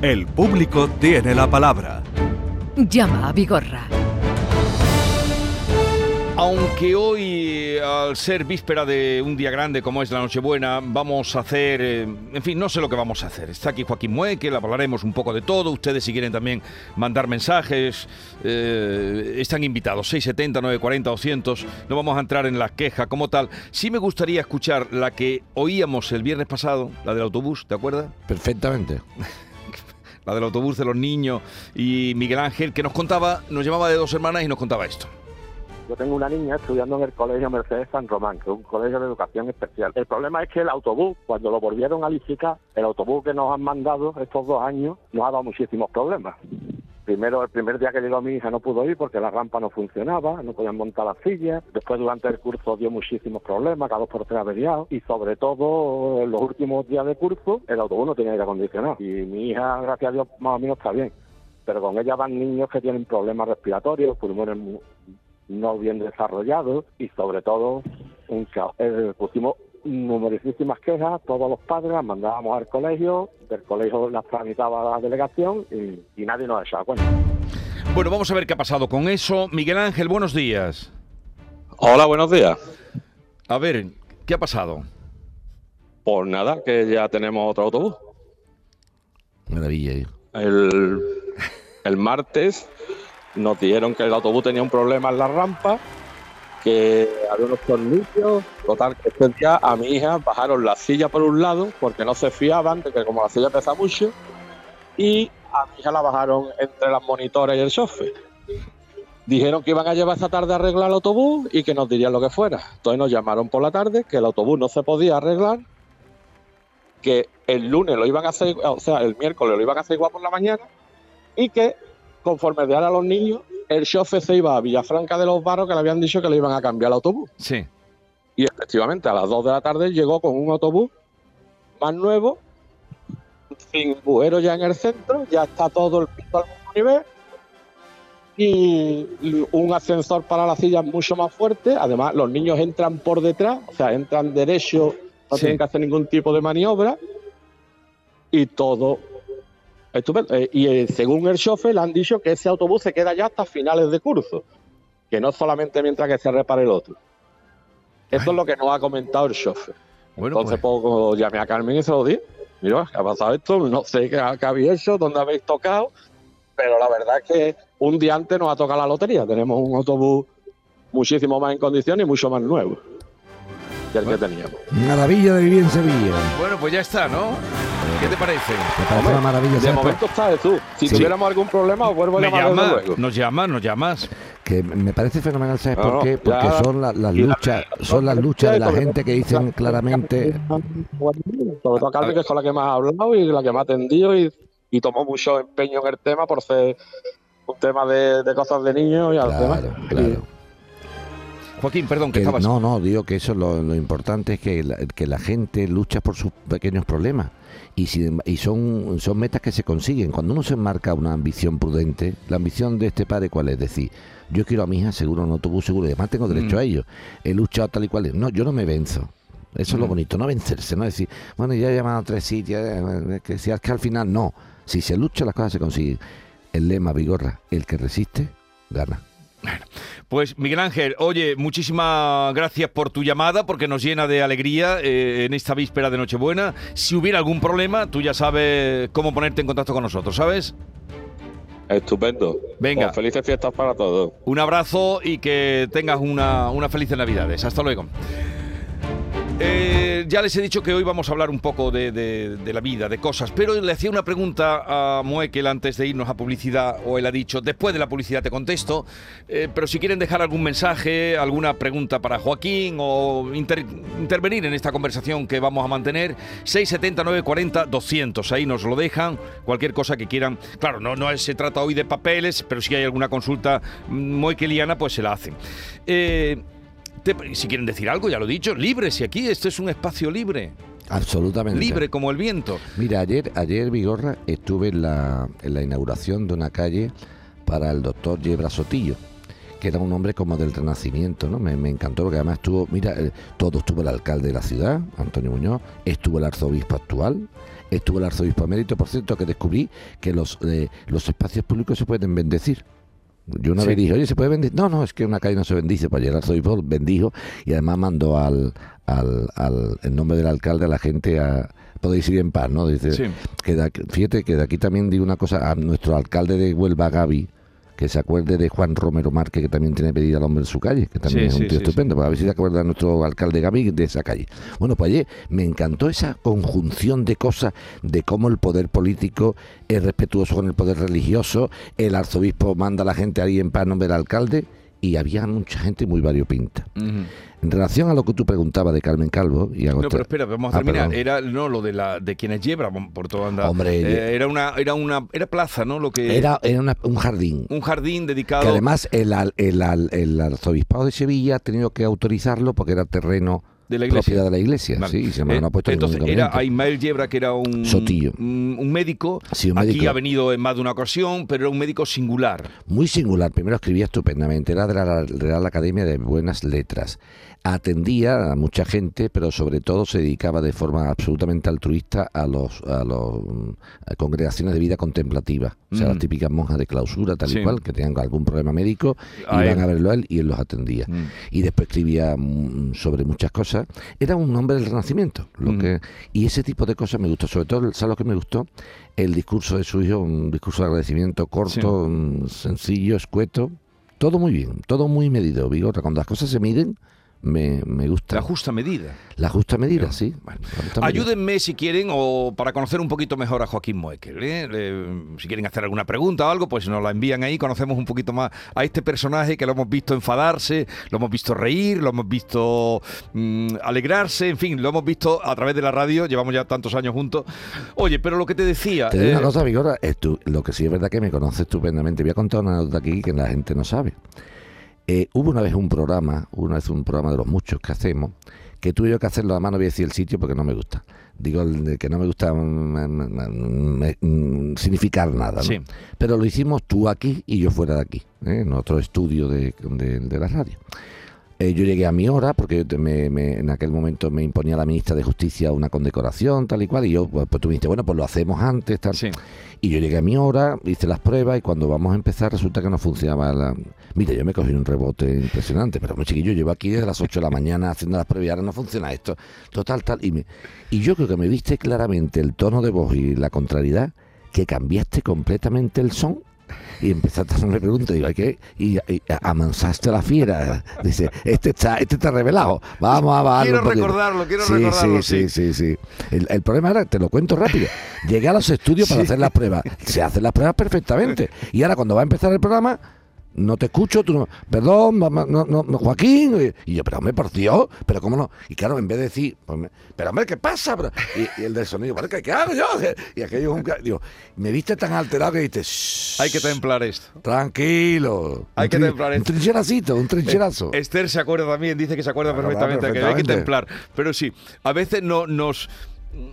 El público tiene la palabra. Llama a Vigorra. Aunque hoy, al ser víspera de un día grande como es la Nochebuena, vamos a hacer, eh, en fin, no sé lo que vamos a hacer. Está aquí Joaquín Mueque, le hablaremos un poco de todo. Ustedes si quieren también mandar mensajes, eh, están invitados. 670, 940, 200. No vamos a entrar en las quejas como tal. Sí me gustaría escuchar la que oíamos el viernes pasado, la del autobús, ¿te acuerdas? Perfectamente. La del autobús de los niños y Miguel Ángel, que nos contaba, nos llamaba de dos hermanas y nos contaba esto. Yo tengo una niña estudiando en el Colegio Mercedes San Román, que es un colegio de educación especial. El problema es que el autobús, cuando lo volvieron a licitar, el autobús que nos han mandado estos dos años, nos ha dado muchísimos problemas. Primero, el primer día que llegó mi hija no pudo ir porque la rampa no funcionaba, no podían montar las sillas. Después, durante el curso, dio muchísimos problemas, cada dos por tres averiados. Y sobre todo, en los últimos días de curso, el autobús no tenía aire acondicionado. Y mi hija, gracias a Dios, más o menos está bien. Pero con ella van niños que tienen problemas respiratorios, pulmones no bien desarrollados y sobre todo un caos. Eh, pusimos numerosísimas quejas, todos los padres las mandábamos al colegio, del colegio las tramitaba la delegación y, y nadie nos echaba cuenta. Bueno, vamos a ver qué ha pasado con eso. Miguel Ángel, buenos días. Hola, buenos días. A ver, ¿qué ha pasado? Pues nada, que ya tenemos otro autobús. Maravilla. ¿eh? El, el martes nos dijeron que el autobús tenía un problema en la rampa, que había unos tornillos. Total, que este a mi hija bajaron la silla por un lado porque no se fiaban de que como la silla pesa mucho, y a mi hija la bajaron entre las monitores y el chofer. Dijeron que iban a llevar esta tarde a arreglar el autobús y que nos dirían lo que fuera. Entonces nos llamaron por la tarde que el autobús no se podía arreglar, que el lunes lo iban a hacer, o sea, el miércoles lo iban a hacer igual por la mañana y que conforme dieran a los niños, el chofer se iba a Villafranca de los Barros que le habían dicho que le iban a cambiar el autobús. Sí. Y efectivamente a las 2 de la tarde llegó con un autobús más nuevo, sin bujero ya en el centro, ya está todo el piso al mismo nivel y un ascensor para las sillas mucho más fuerte. Además, los niños entran por detrás, o sea, entran derecho, no Sí. tienen que hacer ningún tipo de maniobra y todo estupendo. Eh, y eh, según el chofer, le han dicho que ese autobús se queda ya hasta finales de curso, que no solamente mientras que se repare el otro. Esto es lo que nos ha comentado el chofer. Bueno, Entonces, pues, poco llamé a Carmen y se lo di. Mira, ¿qué ha pasado esto? No sé qué, qué habéis hecho, dónde habéis tocado, pero la verdad es que un día antes nos ha tocado la lotería. Tenemos un autobús muchísimo más en condiciones y mucho más nuevo que teníamos. Maravilla de vivir en Sevilla. bueno, pues ya está, ¿no? ¿Qué te parece? Me parece una maravilla. De ¿sabes por- momento estás tú. Si Sí. tuviéramos algún problema, os vuelvo a llamar llama, luego. nos llamas, nos llamas. que me parece fenomenal, ¿sabes No, por qué? Porque ya- son la- las la- luchas, son las luchas de la gente que dicen claramente Sobre todo a Carmen, que es con la que más ha hablado y la que me ha atendido y, y tomó mucho empeño en el tema por ser un tema de, de cosas de niños y. Claro, claro. Joaquín, perdón, que Que- estabas. no, no, digo que eso lo, lo importante es que la, que la gente lucha por sus pequeños problemas y, sin- y son, son metas que se consiguen. Cuando uno se marca una ambición prudente, la ambición de este padre, ¿cuál es? Decir, yo quiero a mi hija seguro en autobús seguro y además tengo derecho Mm. a ello. He luchado tal y cual. No, yo no me venzo. Eso es lo Mm. bonito, no vencerse, no decir, bueno, ya he llamado a tres sitios, eh, que si es que al final no. Si se lucha, las cosas se consiguen. El lema Vigorra, el que resiste, gana. Pues Miguel Ángel, oye, muchísimas gracias por tu llamada porque nos llena de alegría eh, en esta víspera de Nochebuena. Si hubiera algún problema, tú ya sabes cómo ponerte en contacto con nosotros, ¿sabes? Estupendo. Venga. Pues felices fiestas para todos. Un abrazo y que tengas una, unas felices Navidades. Hasta luego. Eh, ya les he dicho que hoy vamos a hablar un poco de, la vida, de cosas, pero le hacía una pregunta a Moekel antes de irnos a publicidad, o él ha dicho, después de la publicidad te contesto, eh, pero si quieren dejar algún mensaje, alguna pregunta para Joaquín o inter- intervenir en esta conversación que vamos a mantener, 679 40 200, ahí nos lo dejan, cualquier cosa que quieran. Claro, no, no se trata hoy de papeles, pero si hay alguna consulta mm, moekeliana, pues se la hacen. Eh, si quieren decir algo, ya lo he dicho, libre, si aquí esto es un espacio libre, Absolutamente. libre como el viento. Mira, ayer, ayer Vigorra, estuve en la, en la inauguración de una calle para el doctor Yebra Sotillo, que era un hombre como del Renacimiento, ¿no? Me, me encantó porque además estuvo, mira, eh, todo estuvo el alcalde de la ciudad, Antonio Muñoz, estuvo el arzobispo actual, estuvo el arzobispo emérito, por cierto, que descubrí que los, eh, los espacios públicos se pueden bendecir. Yo una Sí. vez dije, oye, ¿se puede bendecir? No, no, es que una calle no se bendice. Pues ayer el arzobispo bendijo y además mandó al, al, al en nombre del alcalde a la gente a podéis ir en paz, ¿no? Dice, Sí. que de fíjate que de aquí también digo una cosa a nuestro alcalde de Huelva, Gaby, que se acuerde de Juan Romero Márquez, que también tiene pedida al hombre en su calle, que también Sí, es un sí, tío sí, estupendo. Pues a ver si se acuerda nuestro alcalde Gaby de esa calle. Bueno, pues ayer me encantó esa conjunción de cosas, de cómo el poder político es respetuoso con el poder religioso, el arzobispo manda a la gente ahí en paz en nombre del alcalde, y había mucha gente muy variopinta. En relación a lo que tú preguntabas de Carmen Calvo, y No, pero espera, vamos a Ah, terminar. Era no lo de la de quienes llevan por todo anda. Hombre, Eh, era una era una era plaza, ¿no? Lo que era, era una- un jardín. un jardín dedicado Que además el, el, al- el arzobispado de Sevilla ha tenido que autorizarlo porque era terreno de la iglesia. propiedad de la iglesia. Vale. Sí, y se me Eh, lo ha puesto Entonces era inconveniente. Ismael Yebra, que era un Sotillo. un, un médico. Sí, un Aquí ha venido en más de una ocasión, pero era un médico singular. Muy singular, primero escribía estupendamente, era de la Real Academia de Buenas Letras. Atendía a mucha gente, pero sobre todo se dedicaba de forma absolutamente altruista a los a los mm, a congregaciones de vida contemplativa. O sea, Mm. las típicas monjas de clausura, tal Sí. y cual, que tenían algún problema médico, A iban él. a verlo a él y él los atendía. Mm. y después escribía mm, sobre muchas cosas. Era un hombre del Renacimiento. Lo Mm. que, y ese tipo de cosas me gustó. Sobre todo, ¿sabes lo que me gustó? El discurso de su hijo, un discurso de agradecimiento corto, sencillo, escueto. Todo muy bien, todo muy medido. Vigorra, cuando las cosas se miden, me, me gusta. La justa medida. La justa medida, sí. Bueno, medida. Ayúdenme si quieren o para conocer un poquito mejor a Joaquín Moekel. ¿eh? Si quieren hacer alguna pregunta o algo, pues nos la envían ahí. Conocemos un poquito más a este personaje que lo hemos visto enfadarse, lo hemos visto reír, lo hemos visto mm, alegrarse, en fin, lo hemos visto a través de la radio. Llevamos ya tantos años juntos. Oye, pero lo que te decía. Te digo eh, una cosa, Vigorra, es tú- lo que sí es verdad que me conoce estupendamente. Voy a contar una anécdota aquí que la gente no sabe. Eh, hubo una vez un programa, una vez un programa de los muchos que hacemos, que tuve yo que hacerlo, además no voy a decir el sitio porque no me gusta. Digo el de que no me gusta mm, mm, mm, significar nada, ¿no? Sí. Pero lo hicimos tú aquí y yo fuera de aquí, ¿eh? en otro estudio de, de- de la radio. Eh, yo llegué a mi hora porque me- me- en aquel momento me imponía la ministra de Justicia una condecoración, tal y cual, y yo, pues, pues tú me dijiste, bueno, pues lo hacemos antes, tal. Sí. Y yo llegué a mi hora, hice las pruebas y cuando vamos a empezar resulta que no funcionaba la... Mira, yo me cogí un rebote impresionante, pero muy chiquillo, llevo aquí desde las 8 de la mañana haciendo las pruebas y ahora no funciona esto. Total, tal. Y, me... y yo creo que me viste claramente el tono de voz y la contrariedad, que cambiaste completamente el son. Y empezaste a hacerme preguntas, digo, ¿y qué? Y, y amansaste a la fiera. Dice, este está, este está revelado. Vamos a bajarlo Quiero un poquito". recordarlo, quiero Sí, recordarlo, Sí, sí. sí, sí, sí. El, el problema era, te lo cuento rápido. Llegué a los estudios para hacer las pruebas. Se hacen las pruebas perfectamente. Y ahora cuando va a empezar el programa, no te escucho, tú no, perdón, mamá, no, no, Joaquín. Y yo, pero hombre, por Dios, pero cómo no. Y claro, en vez de decir, pues me- pero hombre, ¿qué pasa? Y, y el del sonido, ¿qué, qué hago yo? Y aquello es un. Digo, me viste tan alterado que dijiste, "Shh, Hay que templar esto. Tranquilo. Hay Un que templar Un esto. trincheracito, un trincherazo. Esther se acuerda también, dice que se acuerda Claro, perfectamente, claro, que hay que perfectamente. templar. Pero sí, a veces no, nos...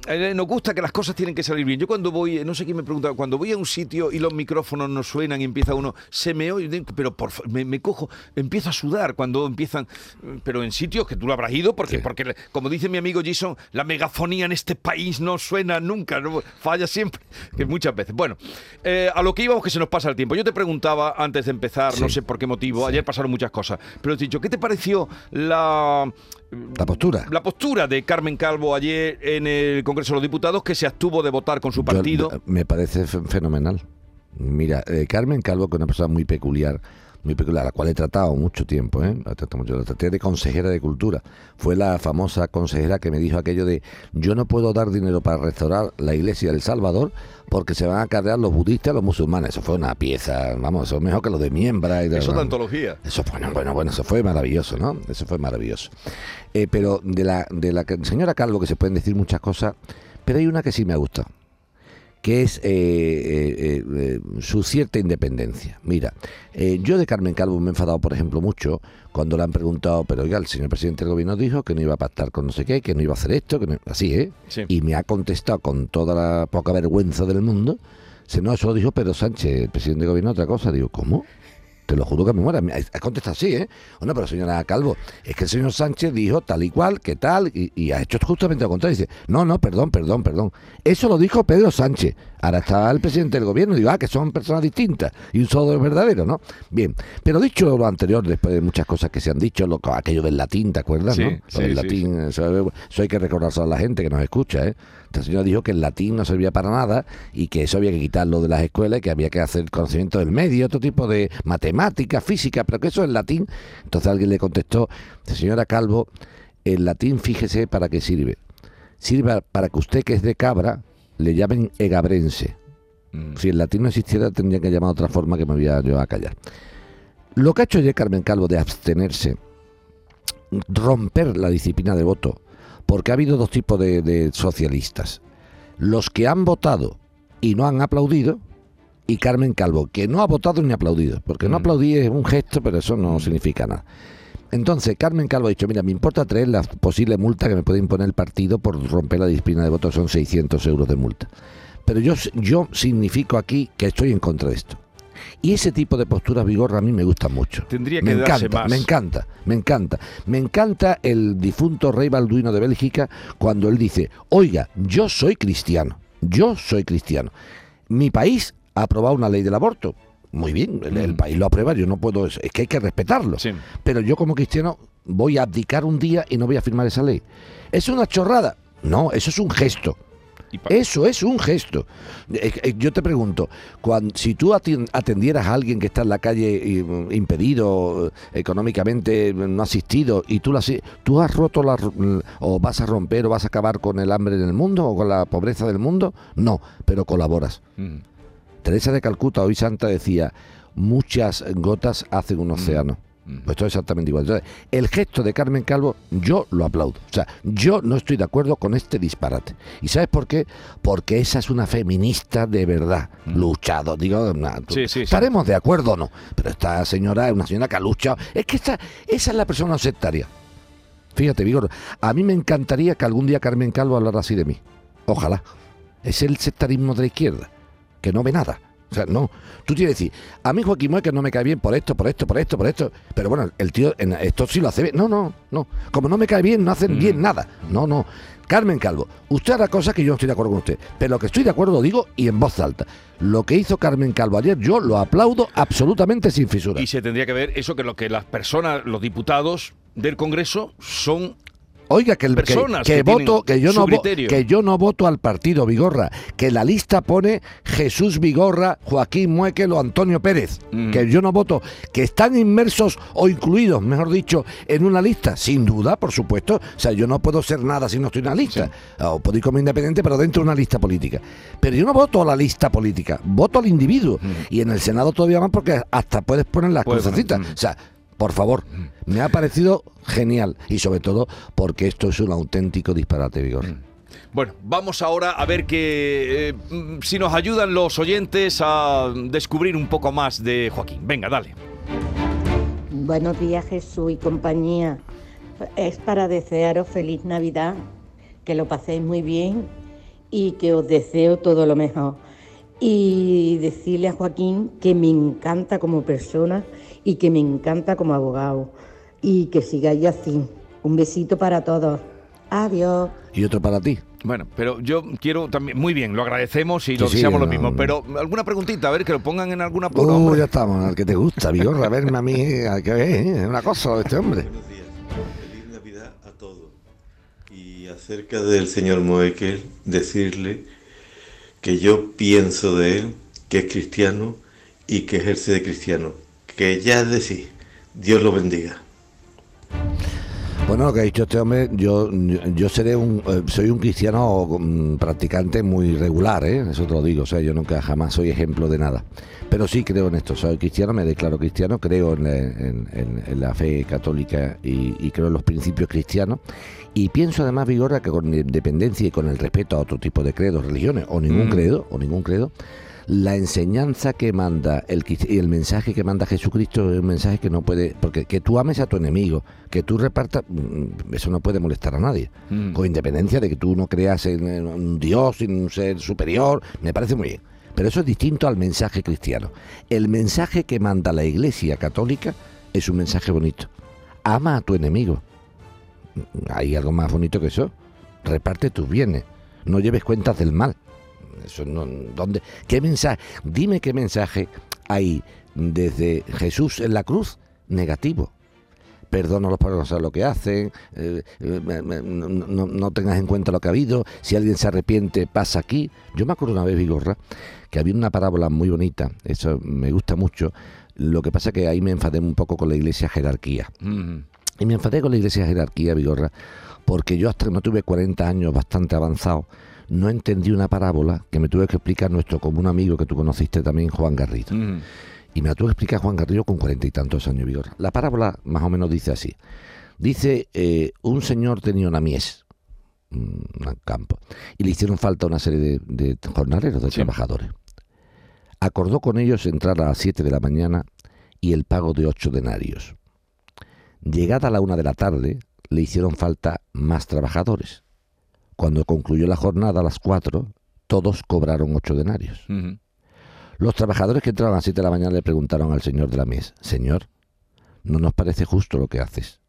eh, Nos gusta que las cosas tienen que salir bien. Yo cuando voy, no sé quién me pregunta, cuando voy a un sitio y los micrófonos no suenan y empieza uno, se me oye, pero por me, me cojo, empiezo a sudar cuando empiezan, pero en sitios que tú lo habrás ido, porque, Sí. porque como dice mi amigo Jason, la megafonía en este país no suena nunca, no, falla siempre, que muchas veces. Bueno, eh, a lo que íbamos que se nos pasa el tiempo. Yo te preguntaba antes de empezar, no sé por qué motivo, ayer pasaron muchas cosas, pero te he dicho, ¿qué te pareció la La postura. la postura de Carmen Calvo ayer en el Congreso de los Diputados que se abstuvo de votar con su Yo- partido. me parece fe- fenomenal. Mira, eh, Carmen Calvo, que es una persona muy peculiar, muy peculiar, a la cual he tratado mucho tiempo, ¿eh? La trato mucho, la traté de consejera de cultura. Fue la famosa consejera que me dijo aquello de yo no puedo dar dinero para restaurar la iglesia del Salvador porque se van a cargar los budistas y los musulmanes. Eso fue una pieza, vamos, eso es mejor que lo de miembra y de Eso de antología. eso fue, bueno, bueno, bueno, eso fue maravilloso, ¿no? Eso fue maravilloso. Eh, pero de la, de la señora Calvo, que se pueden decir muchas cosas, pero hay una que sí me ha gustado, que es eh, eh, eh, su cierta independencia. Mira, eh, yo de Carmen Calvo me he enfadado, por ejemplo, mucho cuando le han preguntado, pero oiga, el señor presidente del gobierno dijo que no iba a pactar con no sé qué, que no iba a hacer esto, que no- así, ¿eh? Sí. Y me ha contestado con toda la poca vergüenza del mundo. Si no, eso lo dijo Pedro Sánchez, el presidente del gobierno, otra cosa. Digo, ¿cómo? Te lo juro que me muera. Has contestado así, ¿eh? Bueno, pero señora Calvo, es que el señor Sánchez dijo tal y cual, que tal, y, y ha hecho justamente lo contrario. Dice, no, no, perdón, perdón, perdón. Eso lo dijo Pedro Sánchez. Ahora está el presidente del gobierno. Digo, ah, que son personas distintas. Y un solo es verdadero, ¿no? Bien. Pero dicho lo anterior, después de muchas cosas que se han dicho, lo, aquello del latín, ¿te acuerdas, Sí, no? sí, del sí, latín, Eso, eso hay que recordárselo a la gente que nos escucha, ¿eh? Esta señora dijo que el latín no servía para nada y que eso había que quitarlo de las escuelas y que había que hacer conocimiento del medio, otro tipo de matemática, física, pero que eso es latín. Entonces alguien le contestó, señora Calvo, el latín fíjese para qué sirve. Sirve para que usted que es de cabra le llamen egabrense. Mm. Si el latín no existiera tendría que llamar de otra forma que me voy a yo a callar. Lo que ha hecho ayer Carmen Calvo de abstenerse, romper la disciplina de voto, porque ha habido dos tipos de, de socialistas. Los que han votado y no han aplaudido, y Carmen Calvo, que no ha votado ni aplaudido, porque no Mm. aplaudir es un gesto, pero eso no significa nada. Entonces, Carmen Calvo ha dicho, mira, me importa traer la posible multa que me puede imponer el partido por romper la disciplina de voto, son 600 euros de multa. Pero yo, yo significo aquí que estoy en contra de esto. Y ese tipo de posturas vigorra a mí me gustan mucho. Tendría que me darse encanta, más. me encanta, me encanta. Me encanta el difunto rey Balduino de Bélgica cuando él dice, oiga, yo soy cristiano, yo soy cristiano. Mi país ha aprobado una ley del aborto. Muy bien, el, el Mm. país lo aprueba, yo no puedo, es que hay que respetarlo. Sí. Pero yo como cristiano voy a abdicar un día y no voy a firmar esa ley. ¿Es una chorrada? No, eso es un gesto. Eso es un gesto. Eh, eh, Yo te pregunto, cuan- si tú atendieras a alguien que está en la calle mm, impedido, eh, económicamente no asistido, y tú, la, tú has roto la, mm, o vas a romper o vas a acabar con el hambre en el mundo o con la pobreza del mundo, no, pero colaboras. Mm. Teresa de Calcuta, hoy santa, decía, muchas gotas hacen un océano. Mm. Pues es exactamente igual. Entonces, el gesto de Carmen Calvo, yo lo aplaudo. O sea, yo no estoy de acuerdo con este disparate. ¿Y sabes por qué? Porque esa es una feminista de verdad, luchado. Digo, na-. Sí, sí, sí. estaremos de acuerdo o no. Pero esta señora es una señora que ha luchado. Es que esta, esa es la persona sectaria. Fíjate, Vigor, a mí me encantaría que algún día Carmen Calvo hablara así de mí. Ojalá. Es el sectarismo de la izquierda, que no ve nada. O sea, no. Tú tienes que decir, a mí Joaquín Mueca no me cae bien por esto, por esto, por esto, por esto. Pero bueno, el tío, en esto sí lo hace bien. No, no, no. Como no me cae bien, no hacen Mm. bien nada. No, no. Carmen Calvo, usted hará cosas que yo no estoy de acuerdo con usted. Pero lo que estoy de acuerdo lo digo y en voz alta. Lo que hizo Carmen Calvo ayer, yo lo aplaudo absolutamente sin fisura. Y se tendría que ver eso que lo que las personas, los diputados del Congreso son Oiga, que, el, que- Personas que que voto, que yo no criterio. que yo no voto al partido Vigorra, que la lista pone Jesús Vigorra, Joaquín Muekel o Antonio Pérez, Mm. que yo no voto, que están inmersos o incluidos, mejor dicho, en una lista, sin duda, por supuesto. O sea, yo no puedo ser nada si no estoy en una lista. O puedo ir como independiente, pero dentro de una lista política. Pero yo no voto a la lista política, voto al individuo. Y en el Senado todavía más porque hasta puedes poner las poner, crucecitas. mm. O sea, por favor, me ha parecido genial y sobre todo porque esto es un auténtico disparate, Vigor. Bueno, vamos ahora a ver que eh, mm, si nos ayudan los oyentes a descubrir un poco más de Joaquín. Venga, dale. Buenos días Jesús y compañía. Es para desearos feliz Navidad, que lo paséis muy bien y que os deseo todo lo mejor. Y decirle a Joaquín que me encanta como persona y que me encanta como abogado. Y que sigáis así. Un besito para todos. Adiós. Y otro para ti. Bueno, pero yo quiero también, muy bien, lo agradecemos y lo sí, deseamos lo no, mismo, no. pero alguna preguntita, a ver, que lo pongan en alguna... Uh, hombre. ya estamos, al que te gusta, Vigor, a verme a mí, a que ver, ¿eh? es una cosa este hombre. Buenos días. Feliz Navidad a todos. Y acerca del señor Moekel, decirle que yo pienso de él que es cristiano y que ejerce de cristiano. Que ya es decir, Dios lo bendiga. Bueno, lo que ha dicho este hombre, yo, yo seré un, eh, soy un cristiano mm, practicante muy regular, ¿eh? eso te lo digo, o sea, yo nunca jamás soy ejemplo de nada. Pero sí creo en esto, soy cristiano, me declaro cristiano, creo en la, en- en- en la fe católica y, y creo en los principios cristianos. Y pienso además, Vigorra, que con independencia y con el respeto a otro tipo de credos, religiones, o ningún Mm. credo, o ningún credo, la enseñanza que manda el y el mensaje que manda Jesucristo es un mensaje que no puede, porque que tú ames a tu enemigo, que tú repartas, mm, eso no puede molestar a nadie. Mm. Con independencia de que tú no creas en, en un Dios, en un ser superior, me parece muy bien. Pero eso es distinto al mensaje cristiano. El mensaje que manda la Iglesia Católica es un mensaje bonito. Ama a tu enemigo. ¿Hay algo más bonito que eso? Reparte tus bienes. No lleves cuentas del mal. Eso no, ¿dónde? ¿Qué mensaje? Dime qué mensaje hay desde Jesús en la cruz negativo. Perdona a los padres lo que hacen, eh, eh, no, no- no tengas en cuenta lo que ha habido, si alguien se arrepiente, pasa aquí. Yo me acuerdo una vez, Vigorra, que había una parábola muy bonita, eso me gusta mucho, lo que pasa que ahí me enfadé un poco con la iglesia jerarquía. Mm. Y me enfadé con la iglesia jerarquía, Vigorra, porque yo hasta que no tuve 40 años bastante avanzado, no entendí una parábola que me tuve que explicar nuestro común amigo que tú conociste también, Juan Garrido. Mm. Y me la tuve que explicar Juan Garrido con cuarenta y tantos años, Vigorra. La parábola más o menos dice así. Dice, eh, un señor tenía una mies, un campo, y le hicieron falta una serie de, de jornaleros, de Sí. trabajadores. Acordó con ellos entrar a las 7 de la mañana y el pago de ocho denarios. Llegada la una de la tarde, le hicieron falta más trabajadores. Cuando concluyó la jornada a las 4, todos cobraron ocho denarios. Los trabajadores que entraban a las 7 de la mañana le preguntaron al señor de la mies, Señor, no nos parece justo lo que haces.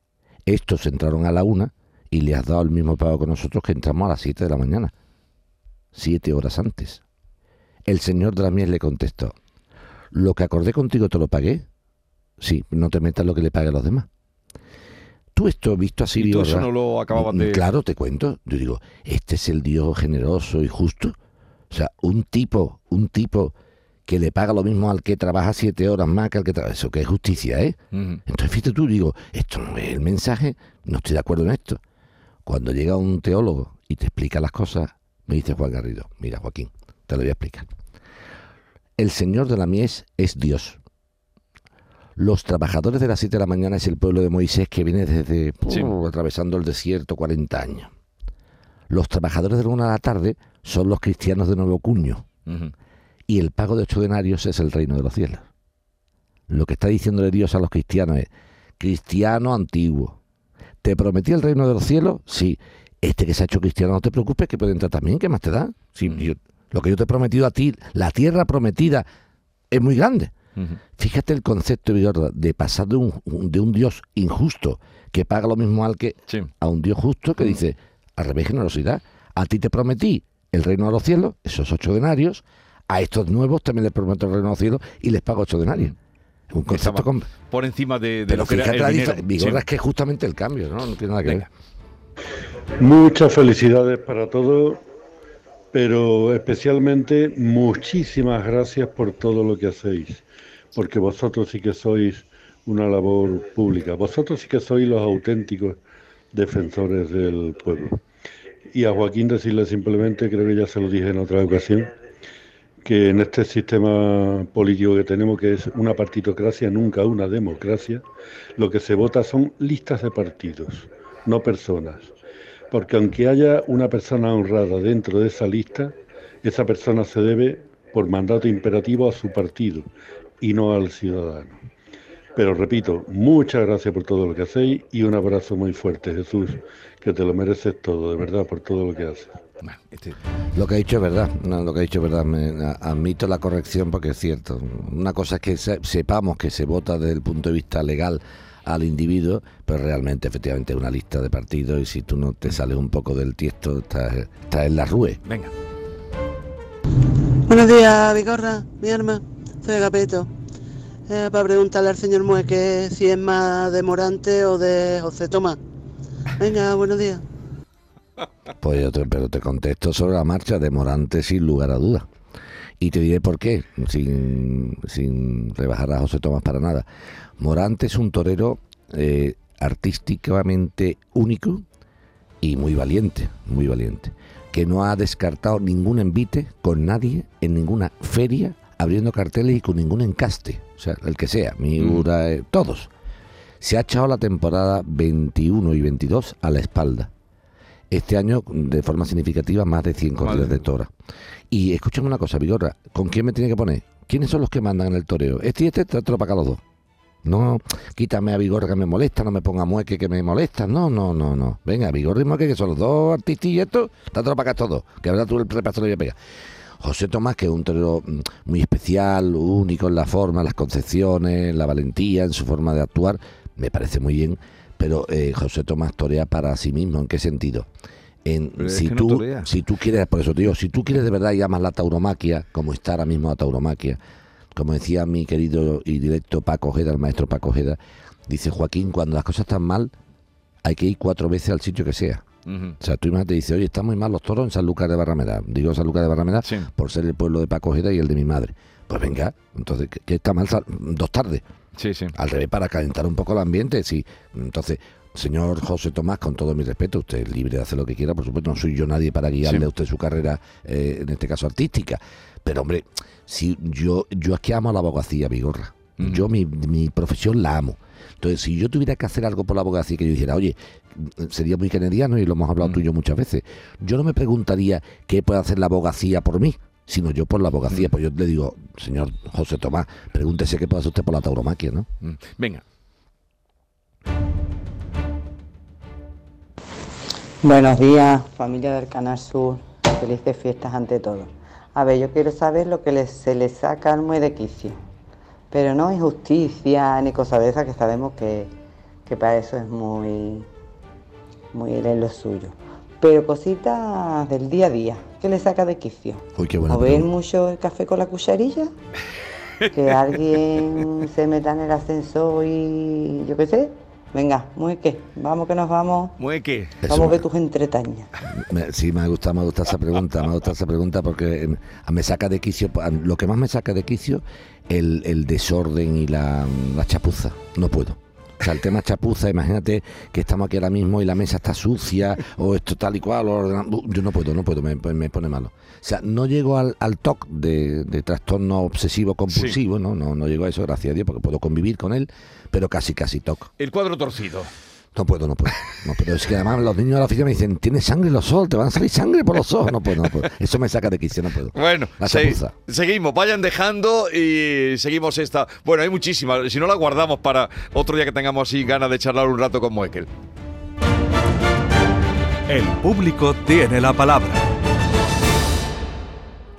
Estos entraron a la una y le has dado el mismo pago que nosotros que entramos a las 7 de la mañana. Siete horas antes. El señor de la mies le contestó, ¿lo que acordé contigo te lo pagué? Sí, no te metas lo que le pague a los demás. Tú esto visto así, Y tú eso no lo acababan de... Claro, te cuento. Yo digo, este es el Dios generoso y justo. O sea, un tipo, un tipo que le paga lo mismo al que trabaja siete horas más que al que trabaja. Eso que es justicia, ¿eh? Entonces, fíjate tú, digo, esto no es el mensaje, no estoy de acuerdo en esto. Cuando llega un teólogo y te explica las cosas, me dice Juan Garrido, mira Joaquín, te lo voy a explicar. El Señor de la Mies es Dios. Los trabajadores de las 7 de la mañana es el pueblo de Moisés que viene desde Sí. uh, atravesando el desierto 40 años. Los trabajadores de la una de la tarde son los cristianos de nuevo cuño y el pago de ocho denarios es el reino de los cielos. Lo que está diciéndole Dios a los cristianos es, cristiano antiguo, ¿te prometí el reino de los cielos? Sí. Este que se ha hecho cristiano, no te preocupes, que puede entrar también, ¿qué más te da? Sí, yo- lo que yo te he prometido a ti, la tierra prometida, es muy grande. Fíjate el concepto, Vigorra, de pasar de un, de un Dios injusto que paga lo mismo al que Sí. a un Dios justo que dice, al revés, generosidad. A ti te prometí el reino de los cielos, esos ocho denarios. A estos nuevos también les prometo el reino de los cielos y les pago ocho denarios. Un concepto... Com- Por encima de, de Pero lo que era el la dinero. Sí. es que es justamente el cambio, ¿no? No tiene nada que Venga. ver. Muchas felicidades para todos, pero especialmente muchísimas gracias por todo lo que hacéis, porque vosotros sí que sois una labor pública, vosotros sí que sois los auténticos defensores del pueblo. Y a Joaquín decirle simplemente, creo que ya se lo dije en otra ocasión, que en este sistema político que tenemos, que es una partitocracia, nunca una democracia, lo que se vota son listas de partidos, no personas. Porque aunque haya una persona honrada dentro de esa lista, esa persona se debe por mandato imperativo a su partido y no al ciudadano. Pero repito, muchas gracias por todo lo que hacéis y un abrazo muy fuerte, Jesús, que te lo mereces todo, de verdad, por todo lo que haces. Bueno, este- Lo que ha dicho es verdad, no, lo que ha dicho es verdad, me, a- admito la corrección porque es cierto. Una cosa es que se- sepamos que se vota desde el punto de vista legal al individuo, pero realmente efectivamente es una lista de partidos y si tú no te sales un poco del tiesto, estás, estás en la rue. Venga. Buenos días, Vigorra, mi arma. Soy Agapeto. Eh, para preguntarle al señor Mueque si es más de Morante o de José Tomás. Venga, buenos días. Pues yo te, pero te contesto sobre la marcha de Morante sin lugar a dudas. Y te diré por qué, sin, sin rebajar a José Tomás para nada. Morante es un torero eh, artísticamente único y muy valiente, muy valiente, que no ha descartado ningún envite con nadie en ninguna feria, abriendo carteles y con ningún encaste, o sea, el que sea, Miura, eh, todos. Se ha echado la temporada 21 y 22 a la espalda. Este año, de forma significativa, más de 100 corridas de tora. Y escúchame una cosa, Vigorra, ¿con quién me tiene que poner? ¿Quiénes son los que mandan en el toreo? Este y este, trátelo para acá los dos. No, quítame a Vigorra que me molesta, no me ponga a Mueque que me molesta. No, no, no, no. Venga, Vigorra y Mueque, que son los dos artistas y esto, trátelo para acá estos dos. Que verdad tú el repaso le voy a pegar. José Tomás, que es un torero mm, muy especial, único en la forma, las concepciones, la valentía, en su forma de actuar, me parece muy bien, pero eh, José Tomás torea para sí mismo. ¿En qué sentido? En, si, no tú, si tú quieres, por eso te digo, si tú quieres de verdad y amas la tauromaquia, como está ahora mismo la tauromaquia, como decía mi querido y directo Paco Ojeda, el maestro Paco Ojeda, dice Joaquín, cuando las cosas están mal, hay que ir cuatro veces al sitio que sea. O sea, tú imagínate, dice, oye, están muy mal los toros en San Lucas de Barrameda. Digo San Lucas de Barrameda Sí. por ser el pueblo de Paco Ojeda y el de mi madre. Pues venga, entonces, ¿qué, está mal? Dos tardes. Sí, sí. Al revés, para calentar un poco el ambiente, sí. Entonces, señor José Tomás, con todo mi respeto, usted es libre de hacer lo que quiera, por supuesto, no soy yo nadie para guiarle Sí. a usted su carrera, eh, en este caso artística. Pero, hombre, si yo, yo es que amo a la abogacía, Vigorra. Ujú. Yo mi, mi profesión la amo. Entonces, si yo tuviera que hacer algo por la abogacía, que yo dijera, oye, sería muy canadiano y lo hemos hablado Mm. tú y yo muchas veces, yo no me preguntaría qué puede hacer la abogacía por mí, sino yo por la abogacía. Mm. Pues yo le digo, señor José Tomás, pregúntese qué puede hacer usted por la tauromaquia, ¿no? Mm. Venga. Buenos días, familia del Canal Sur. Felices fiestas ante todo. A ver, yo quiero saber lo que se le saca al mue de quicio. Pero no injusticia ni cosa de esas que sabemos que, que para eso es muy, muy en lo suyo. Pero cositas del día a día. ¿Qué le saca de quicio? Uy, qué buena ¿O pregunta. mucho el café con la cucharilla? Que alguien se meta en el ascensor y yo qué sé. Venga, muy qué, vamos que nos vamos. Eso Vamos a me- ver tus entretañas. Me- sí, me gusta, me gusta esa pregunta, me gusta esa pregunta porque eh, me saca de quicio, a- lo que más me saca de quicio, el, el desorden y la, la chapuza. No puedo. O sea, el tema chapuza, imagínate que estamos aquí ahora mismo y la mesa está sucia o esto tal y cual. o Yo no puedo, no puedo, me, me pone malo. O sea, no llego al, al TOC de, de trastorno obsesivo compulsivo, ¿no? ¿no? No llego a eso, gracias a Dios, porque puedo convivir con él, pero casi, casi TOC. El cuadro torcido. No puedo, no puedo. No, pero es que además los niños de la oficina me dicen, tienes sangre en los ojos, te van a salir sangre por los ojos. No puedo, no puedo. Eso me saca de quicio, no puedo. Bueno, La se- seguimos, vayan dejando y seguimos esta. Bueno, hay muchísimas. Si no la guardamos para otro día que tengamos así ganas de charlar un rato con Moekel. El público tiene la palabra.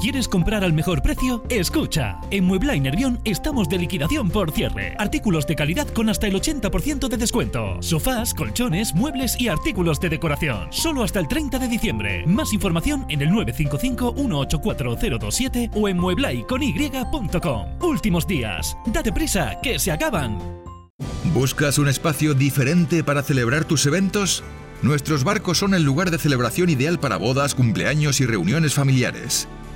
¿Quieres comprar al mejor precio? Escucha. En Muebla y Nervión estamos de liquidación por cierre. Artículos de calidad con hasta el 80% de descuento. Sofás, colchones, muebles y artículos de decoración. Solo hasta el 30 de diciembre. Más información en el 955-184027 o en mueblaiCony.com. Últimos días. Date prisa, que se acaban. ¿Buscas un espacio diferente para celebrar tus eventos? Nuestros barcos son el lugar de celebración ideal para bodas, cumpleaños y reuniones familiares.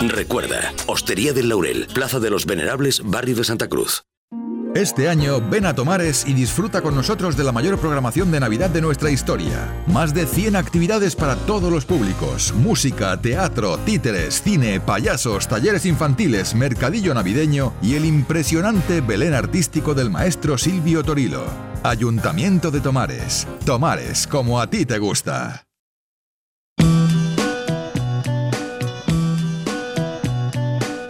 Recuerda, Hostería del Laurel, Plaza de los Venerables, Barrio de Santa Cruz. Este año ven a Tomares y disfruta con nosotros de la mayor programación de Navidad de nuestra historia. Más de 100 actividades para todos los públicos. Música, teatro, títeres, cine, payasos, talleres infantiles, mercadillo navideño y el impresionante Belén artístico del maestro Silvio Torilo. Ayuntamiento de Tomares. Tomares, como a ti te gusta.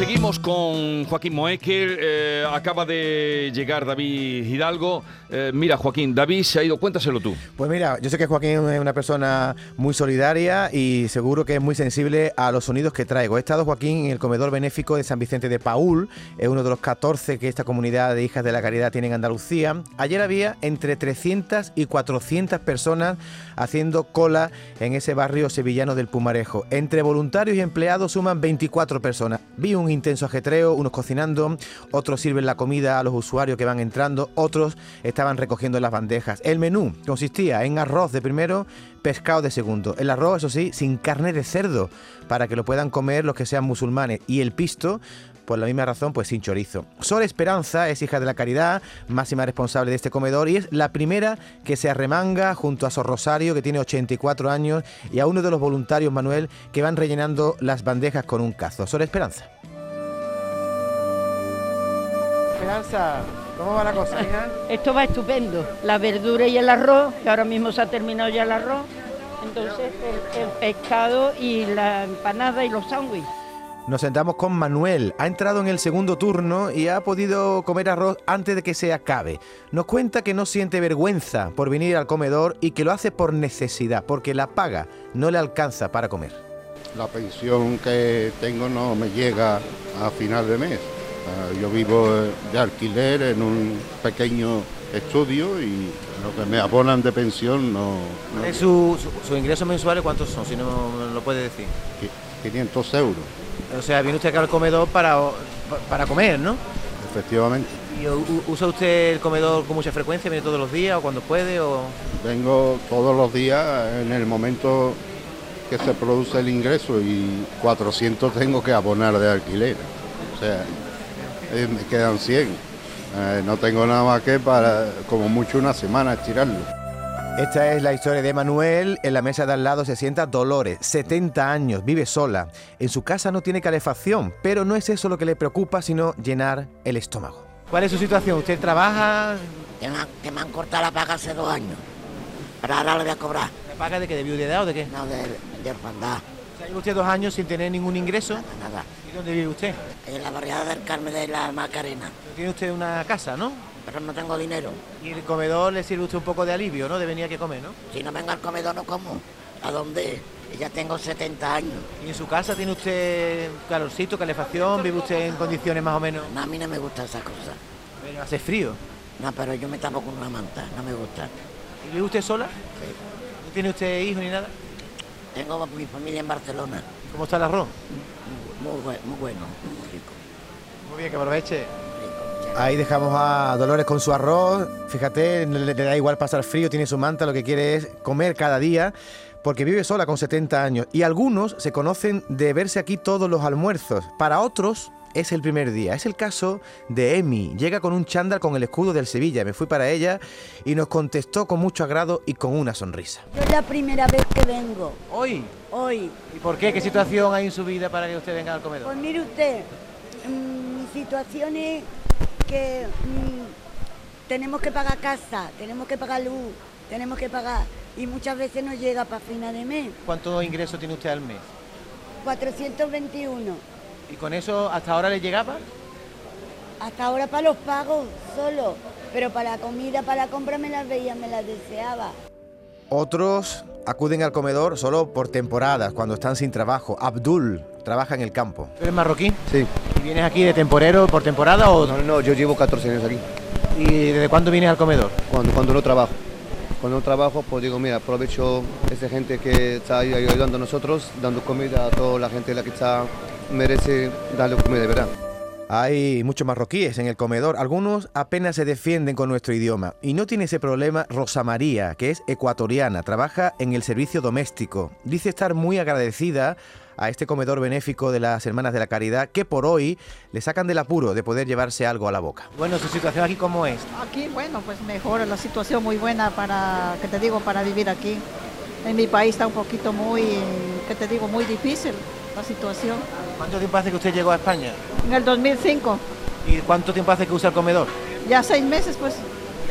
Seguimos con Joaquín Moekel. eh, acaba de llegar David Hidalgo. Eh, mira, Joaquín, David se ha ido. Cuéntaselo tú. Pues mira, yo sé que Joaquín es una persona muy solidaria y seguro que es muy sensible a los sonidos que traigo. He estado, Joaquín, en el comedor benéfico de San Vicente de Paul, es uno de los 14 que esta comunidad de hijas de la caridad tiene en Andalucía. Ayer había entre 300 y 400 personas haciendo cola en ese barrio sevillano del Pumarejo. Entre voluntarios y empleados suman 24 personas. Vi un intenso ajetreo, unos cocinando, otros sirven la comida a los usuarios que van entrando, otros estaban recogiendo las bandejas. El menú consistía en arroz de primero, pescado de segundo. El arroz, eso sí, sin carne de cerdo, para que lo puedan comer los que sean musulmanes. Y el pisto, por la misma razón, pues sin chorizo. Sol Esperanza es hija de la caridad, máxima responsable de este comedor y es la primera que se arremanga junto a Sor Rosario, que tiene 84 años, y a uno de los voluntarios, Manuel, que van rellenando las bandejas con un cazo. Sol Esperanza. Esperanza, ¿cómo va la cosa, hija? Esto va estupendo. La verdura y el arroz, que ahora mismo se ha terminado ya el arroz. Entonces el, el pescado y la empanada y los sándwiches. Nos sentamos con Manuel. Ha entrado en el segundo turno y ha podido comer arroz antes de que se acabe. Nos cuenta que no siente vergüenza por venir al comedor y que lo hace por necesidad, porque la paga no le alcanza para comer. La pensión que tengo no me llega a final de mes. Ah, Yo vivo eh, de alquiler en un pequeño estudio y lo que me abonan de pensión no... no- ¿Su, su, ingresos mensuales cuántos son, si no lo puede decir? 500 euros, O sea, viene usted acá al comedor para, para comer, ¿no? efectivamente. ¿Y usa usted el comedor con mucha frecuencia? ¿Viene todos los días o cuando puede? O... Vengo todos los días en el momento que se produce el ingreso y 400 tengo que abonar de alquiler. O sea, eh, me quedan 100. Eh, no tengo nada más que para, como mucho, una semana estirarlo. Esta es la historia de Manuel. En la mesa de al lado se sienta Dolores, 70 años, vive sola. En su casa no tiene calefacción, pero no es eso lo que le preocupa, sino llenar el estómago. ¿Cuál es su situación? ¿Usted trabaja? Que me, han, que me han cortado la paga hace dos años. Pero ahora le voy a cobrar. ¿La paga de qué? ¿De viudedad o de qué? No, de, de orfandad. Lleva usted dos años sin tener ningún ingreso. Nada. ¿Y dónde vive usted? En la barriada del Carmen de la Macarena. Tiene usted una casa, ¿no? Pero no tengo dinero. Y el comedor le sirve usted un poco de alivio, ¿no? De venir aquí a comer, ¿no? Si no vengo al comedor no como. ¿A dónde? Ya tengo 70 años. ¿Y en su casa tiene usted calorcito, calefacción? ¿Vive usted en condiciones más o menos? No, a mí no me gusta esa cosa. Pero hace frío. No, pero yo me tapo con una manta. No me gusta. ¿Y vive usted sola? ¿No tiene usted hijos ni nada? Tengo mi familia en Barcelona. ¿Cómo está el arroz? Muy, bue- muy bueno, muy rico. Muy bien, que aproveche. Ahí dejamos a Dolores con su arroz. Fíjate, le, le da igual pasar frío, tiene su manta, lo que quiere es comer cada día, porque vive sola con 70 años. Y algunos se conocen de verse aquí todos los almuerzos. Para otros es el primer día. Es el caso de Emi. Llega con un chándal con el escudo del Sevilla. Me fui para ella y nos contestó con mucho agrado y con una sonrisa. Yo es la primera vez que vengo. ¿Hoy? Hoy. ¿Y por qué? ¿Qué situación hay en su vida para que usted venga al comedor? Pues mire usted, mm, mi situación es que mm, tenemos que pagar casa, tenemos que pagar luz, tenemos que pagar y muchas veces no llega para final de mes. ¿Cuánto ingreso tiene usted al mes? 421. ¿Y con eso hasta ahora le llegaba? Hasta ahora para los pagos solo, pero para la comida, para la compra me las veía, me las deseaba. Otros acuden al comedor solo por temporadas, cuando están sin trabajo. Abdul trabaja en el campo. ¿Eres marroquí? Sí. ¿Y vienes aquí de temporero por temporada o...? No, no, yo llevo 14 años aquí. ¿Y desde cuándo vienes al comedor? Cuando, cuando no trabajo. Cuando no trabajo, pues digo, mira, aprovecho esa gente que está ahí ayudando a nosotros, dando comida a toda la gente la que está, merece darle comida, de verdad. Hay muchos marroquíes en el comedor, algunos apenas se defienden con nuestro idioma y no tiene ese problema Rosa María, que es ecuatoriana, trabaja en el servicio doméstico. Dice estar muy agradecida a este comedor benéfico de las Hermanas de la Caridad que por hoy le sacan del apuro de poder llevarse algo a la boca. Bueno, su situación aquí cómo es? Aquí, bueno, pues mejor, la situación muy buena para, que te digo, para vivir aquí. En mi país está un poquito muy, que te digo, muy difícil la situación. ¿Cuánto tiempo hace que usted llegó a España? En el 2005, ¿Y cuánto tiempo hace que usa el comedor? ya seis meses, pues.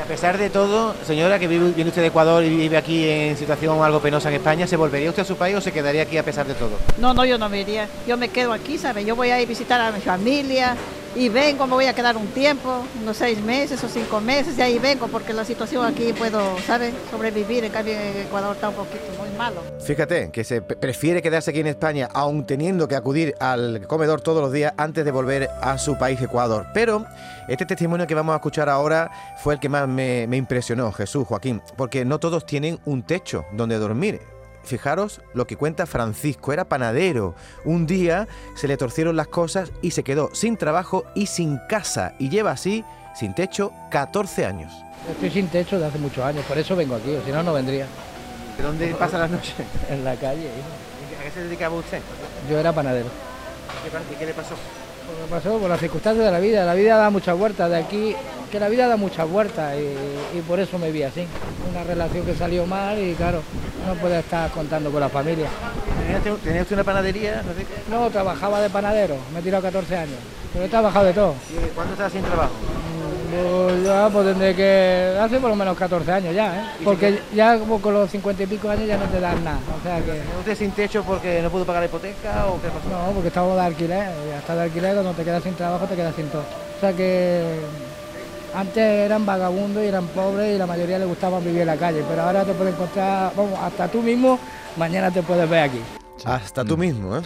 A pesar de todo, señora, que vive, viene usted de Ecuador y vive aquí en situación algo penosa en España, ¿se volvería usted a su país o se quedaría aquí a pesar de todo? No, no, yo no me iría. Yo me quedo aquí, ¿sabes? Yo voy a ir a visitar a mi familia y vengo, me voy a quedar un tiempo, unos seis meses o cinco meses, y ahí vengo, porque la situación aquí puedo, ¿sabes? Sobrevivir. En cambio, en Ecuador está un poquito muy malo. Fíjate que se pre- prefiere quedarse aquí en España, aun teniendo que acudir al comedor todos los días antes de volver a su país, Ecuador. Pero este testimonio que vamos a escuchar ahora fue el que más me, me impresionó, Jesús, Joaquín, porque no todos tienen un techo donde dormir. Fijaros lo que cuenta Francisco, era panadero. Un día se le torcieron las cosas y se quedó sin trabajo y sin casa. Y lleva así, sin techo, 14 años. Estoy sin techo desde hace muchos años, por eso vengo aquí, o si no, no vendría. ¿De dónde pasa las noches? En la calle. ¿A qué se dedicaba usted? Yo era panadero. ¿Qué, pa- qué le pasó? Lo que pasó por las circunstancias de la vida. La vida da muchas vueltas. De aquí, que la vida da muchas vueltas y, y por eso me vi así. Una relación que salió mal y claro, no puede estar contando con la familia. ¿Tenía usted, una panadería? No trabajaba de panadero, me he tirado 14 años. Pero he trabajado de todo. ¿Y cuándo estaba sin trabajo? Pues ya, pues tendré que... Hace por lo menos 14 años ya, ¿eh? Porque ya como con los 50 y pico años ya no te dan nada. O sea que... ¿Tenía usted sin techo porque no pudo pagar la hipoteca o qué pasó? No, porque estamos de alquiler. Y hasta de alquiler, cuando te quedas sin trabajo, te quedas sin todo. O sea que antes eran vagabundos y eran pobres y la mayoría les gustaba vivir en la calle. Pero ahora te puedes encontrar, vamos, hasta tú mismo, mañana te puedes ver aquí. Hasta tú mismo, ¿eh?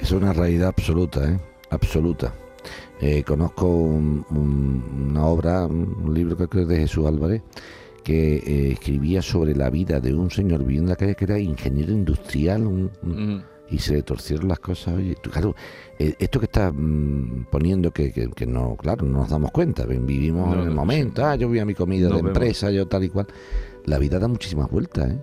Es una realidad absoluta, ¿eh? Absoluta. Eh, conozco un- un- una obra, un libro que creo que es de Jesús Álvarez, que eh, escribía sobre la vida de un señor viviendo en la calle que era ingeniero industrial un- un- y se torcieron las cosas. Oye, claro, eh, esto que estás mm, poniendo que, que- que no, claro, no nos damos cuenta, vivimos No, en el momento, ah, yo voy a mi comida de vemos. empresa, yo tal y cual. La vida da muchísimas vueltas, ¿eh?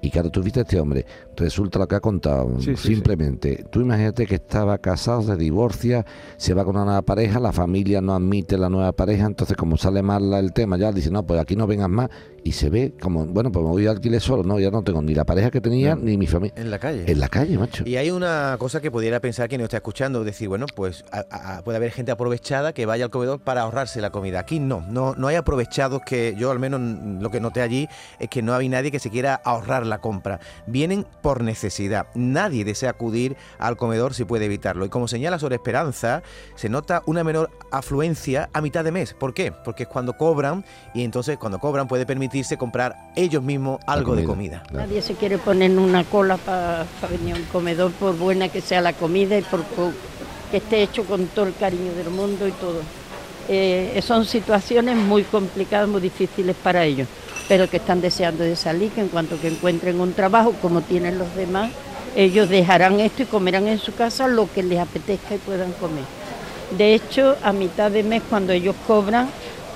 Y claro, tú viste a este hombre, resulta lo que ha contado, Sí, sí, sí. simplemente. Tú imagínate que estaba casado, se divorcia, se va con una nueva pareja, la familia no admite la nueva pareja, entonces como sale mal el tema, ya dice, no, pues aquí no vengas más, y se ve como, bueno, pues me voy a alquiler solo, no, ya no tengo ni la pareja que tenía, ni mi familia. En la calle. En la calle, macho. Y hay una cosa que pudiera pensar quien nos está escuchando, decir, bueno, pues a- a- puede haber gente aprovechada que vaya al comedor para ahorrarse la comida. Aquí no, no, no hay aprovechados que yo al menos lo que noté allí es que no hay nadie que se quiera ahorrar la compra. Vienen por necesidad. Nadie desea acudir al comedor si puede evitarlo. Y como señala sobre Esperanza, se nota una menor afluencia a mitad de mes. ¿Por qué? Porque es cuando cobran y entonces cuando cobran puede permitirse comprar ellos mismos algo de comida. Nadie se quiere poner en una cola para venir a un comedor, por buena que sea la comida y por po- que esté hecho con todo el cariño del mundo y todo. Eh, son situaciones muy complicadas, muy difíciles para ellos, pero que están deseando de salir, que en cuanto que encuentren un trabajo como tienen los demás, ellos dejarán esto y comerán en su casa lo que les apetezca y puedan comer. De hecho, a mitad de mes, cuando ellos cobran,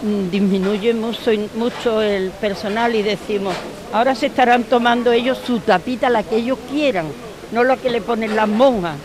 mm, disminuye mucho, mucho el personal y decimos, ahora se estarán tomando ellos su tapita, la que ellos quieran, no la que le ponen las monjas.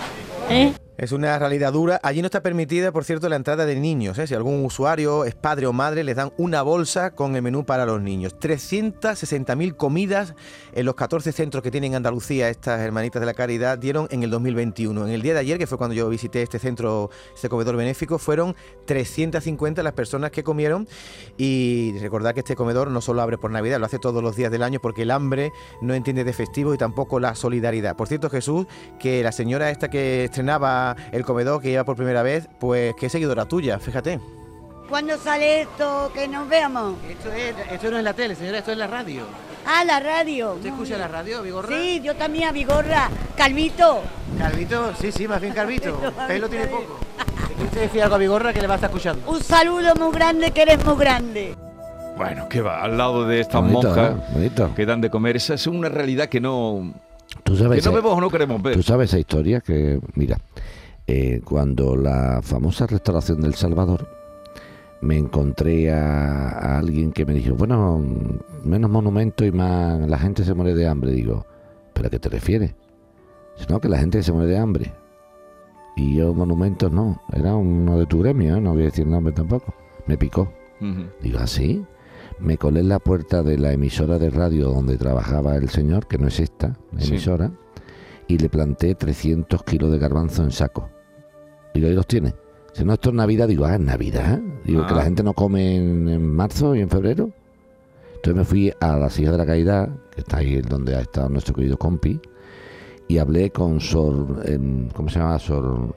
¿eh? Es una realidad dura. Allí no está permitida, por cierto, la entrada de niños. ¿eh? Si algún usuario es padre o madre, les dan una bolsa con el menú para los niños. 360.000 comidas en los 14 centros que tienen en Andalucía estas hermanitas de la caridad dieron en el 2021. En el día de ayer, que fue cuando yo visité este centro, este comedor benéfico, fueron 350 las personas que comieron. Y recordad que este comedor no solo abre por Navidad, lo hace todos los días del año porque el hambre no entiende de festivo y tampoco la solidaridad. Por cierto, Jesús, que la señora esta que estrenaba el comedor, que iba por primera vez, pues que es seguidora tuya, fíjate. ¿Cuándo sale esto? Que nos veamos. Esto, es, esto no es la tele, señora, esto es la radio. Ah, la radio. ¿Usted escucha la radio, Vigorra? Sí, yo también a Vigorra. Calvito. Calvito, sí, sí, más bien Calvito. Pelo tiene poco. ¿Le quiere usted decir algo a Vigorra que le va a estar escuchando? Un saludo muy grande, que eres muy grande. Bueno, ¿qué va? Al lado de estas Bonito, monjas ¿eh? Bonito. que dan de comer. Esa es una realidad que no, ¿Tú sabes, que no vemos o no queremos ver. ¿Tú sabes esa historia? Que, mira, eh, cuando la famosa restauración del Salvador, me encontré a, a alguien que me dijo, bueno, menos monumentos y más la gente se muere de hambre. Digo, ¿pero a qué te refieres? No, que la gente se muere de hambre. Y yo, monumentos no, era uno de tu gremio, ¿eh? no voy a decir nombre tampoco. Me picó. Digo, ¿así? Me colé en la puerta de la emisora de radio donde trabajaba el señor, que no es esta Sí. Y le planté 300 kilos de garbanzo en saco. Digo, ¿y los tiene? Si no, esto es Navidad. Digo, ah, ¿es Navidad? Digo, que Ah. la gente no come en, en marzo y en febrero. Entonces me fui a las Hijas de la Caridad, que está ahí donde ha estado nuestro querido compi, y hablé con Sor, em, ¿cómo se llama? Sor,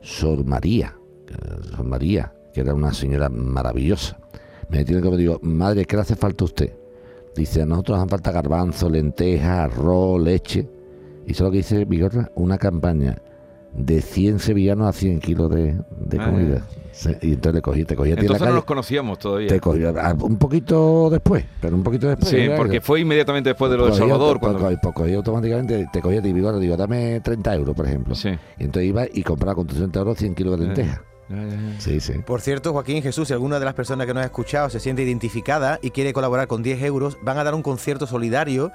Sor María, Sor María, que era una señora maravillosa. Me tiene que digo, madre, ¿qué le hace falta a usted? Dice, a nosotros nos hace falta garbanzo, lentejas, arroz, leche. Y eso lo que dice Vigorra, una campaña de 100 sevillanos a 100 kilos de, de Ah, comida. Sí, Y entonces le cogí, te cogí a ti en la Entonces no nos conocíamos todavía. Te cogí un poquito después, pero un poquito después. Sí, porque fue inmediatamente después de lo de Salvador. Cuando... pues, cogí automáticamente, te cogí a ti, Vigorra, digo, dame 30 euros, por ejemplo. Y entonces iba y compraba con tus 30 euros 100 kilos de lentejas. Sí, sí. Por cierto, Joaquín Jesús, si alguna de las personas que nos ha escuchado se siente identificada y quiere colaborar con 10 euros, van a dar un concierto solidario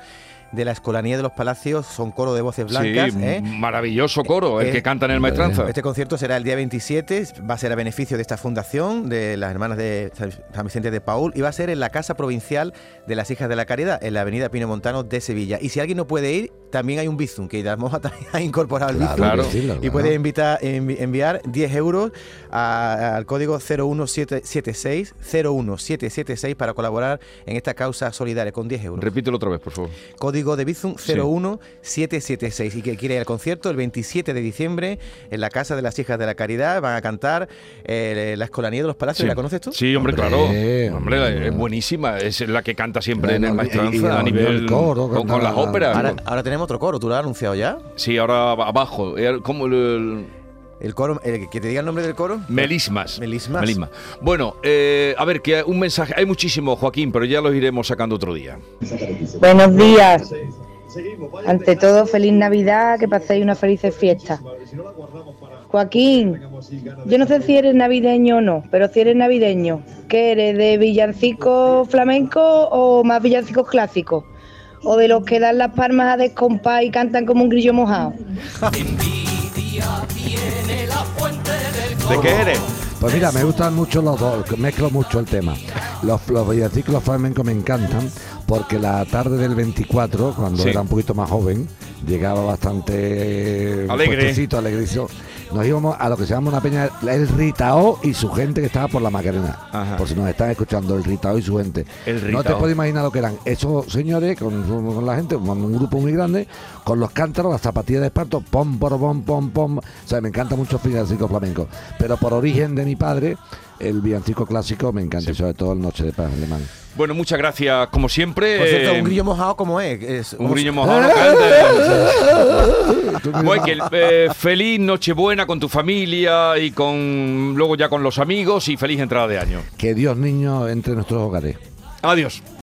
de la Escolanía de los Palacios, son coro de voces blancas. sí, ¿eh? maravilloso coro, el Eh, que canta en el Maestranza. Este concierto será el día 27, va a ser a beneficio de esta fundación, de las hermanas de San Vicente de Paul, y va a ser en la Casa Provincial de las Hijas de la Caridad, en la avenida Pino Montano de Sevilla. Y si alguien no puede ir, también hay un Bizum, que Moja también ha incorporado el Claro, Bizum. Claro. Y puede invitar, envi- enviar 10 euros a- al código 01776, 01776 para colaborar en esta causa solidaria con 10 euros. Repítelo otra vez, por favor. Código de Bizum 01776 y que quiere ir al concierto el 27 de diciembre en la Casa de las Hijas de la Caridad. Van a cantar eh, la Escolanía de los Palacios. Sí. ¿La conoces tú? Sí, hombre, Hombre, claro. hombre. Hombre, es buenísima. Es la que canta siempre en el Maestranza a el- nivel el coro, con, las óperas. Ahora, ahora tenemos otro coro. ¿Tú lo has anunciado ya? Sí, ahora abajo. Eh, ¿Cómo el, El coro, el, que te diga el nombre del coro. Melismas. Melismas. Melismas. Bueno, eh, a ver, que un mensaje. Hay muchísimo, Joaquín, pero ya los iremos sacando otro día. Buenos días. Ante todo, feliz Navidad, que paséis una feliz fiesta. Joaquín, yo no sé si eres navideño o no, pero si eres navideño, ¿qué eres? ¿De villancicos flamencos o más villancicos clásicos? ¿O de los que dan las palmas a descompás y cantan como un grillo mojado? ¿De qué eres? Pues mira, me gustan mucho los dos, mezclo mucho el tema. Los, los villancicos flamencos me encantan porque la tarde del 24, cuando Sí. era un poquito más joven, llegaba bastante Alegre. puestecito, alegrizo. Nos íbamos a lo que se llama una peña, el Ritao y su gente que estaba por la Macarena. Por si nos están escuchando, el Ritao y su gente. El No te puedes imaginar lo que eran esos señores con, con la gente, con un grupo muy grande, con los cántaros, las zapatillas de esparto, pom, pom, pom, pom, pom. O sea, me encanta mucho el flamenco. Pero por origen de mi padre, el villancico clásico me encanta, y sobre todo el Noche de Paz alemán. Bueno, muchas gracias, como siempre. Por cierto, Eh, un grillo mojado, ¿cómo es? Es- Un ¿cómo grillo mojado no canta. Michael, eh, feliz Nochebuena con tu familia y con luego ya con los amigos y feliz entrada de año. Que Dios niño entre nuestros hogares. Adiós.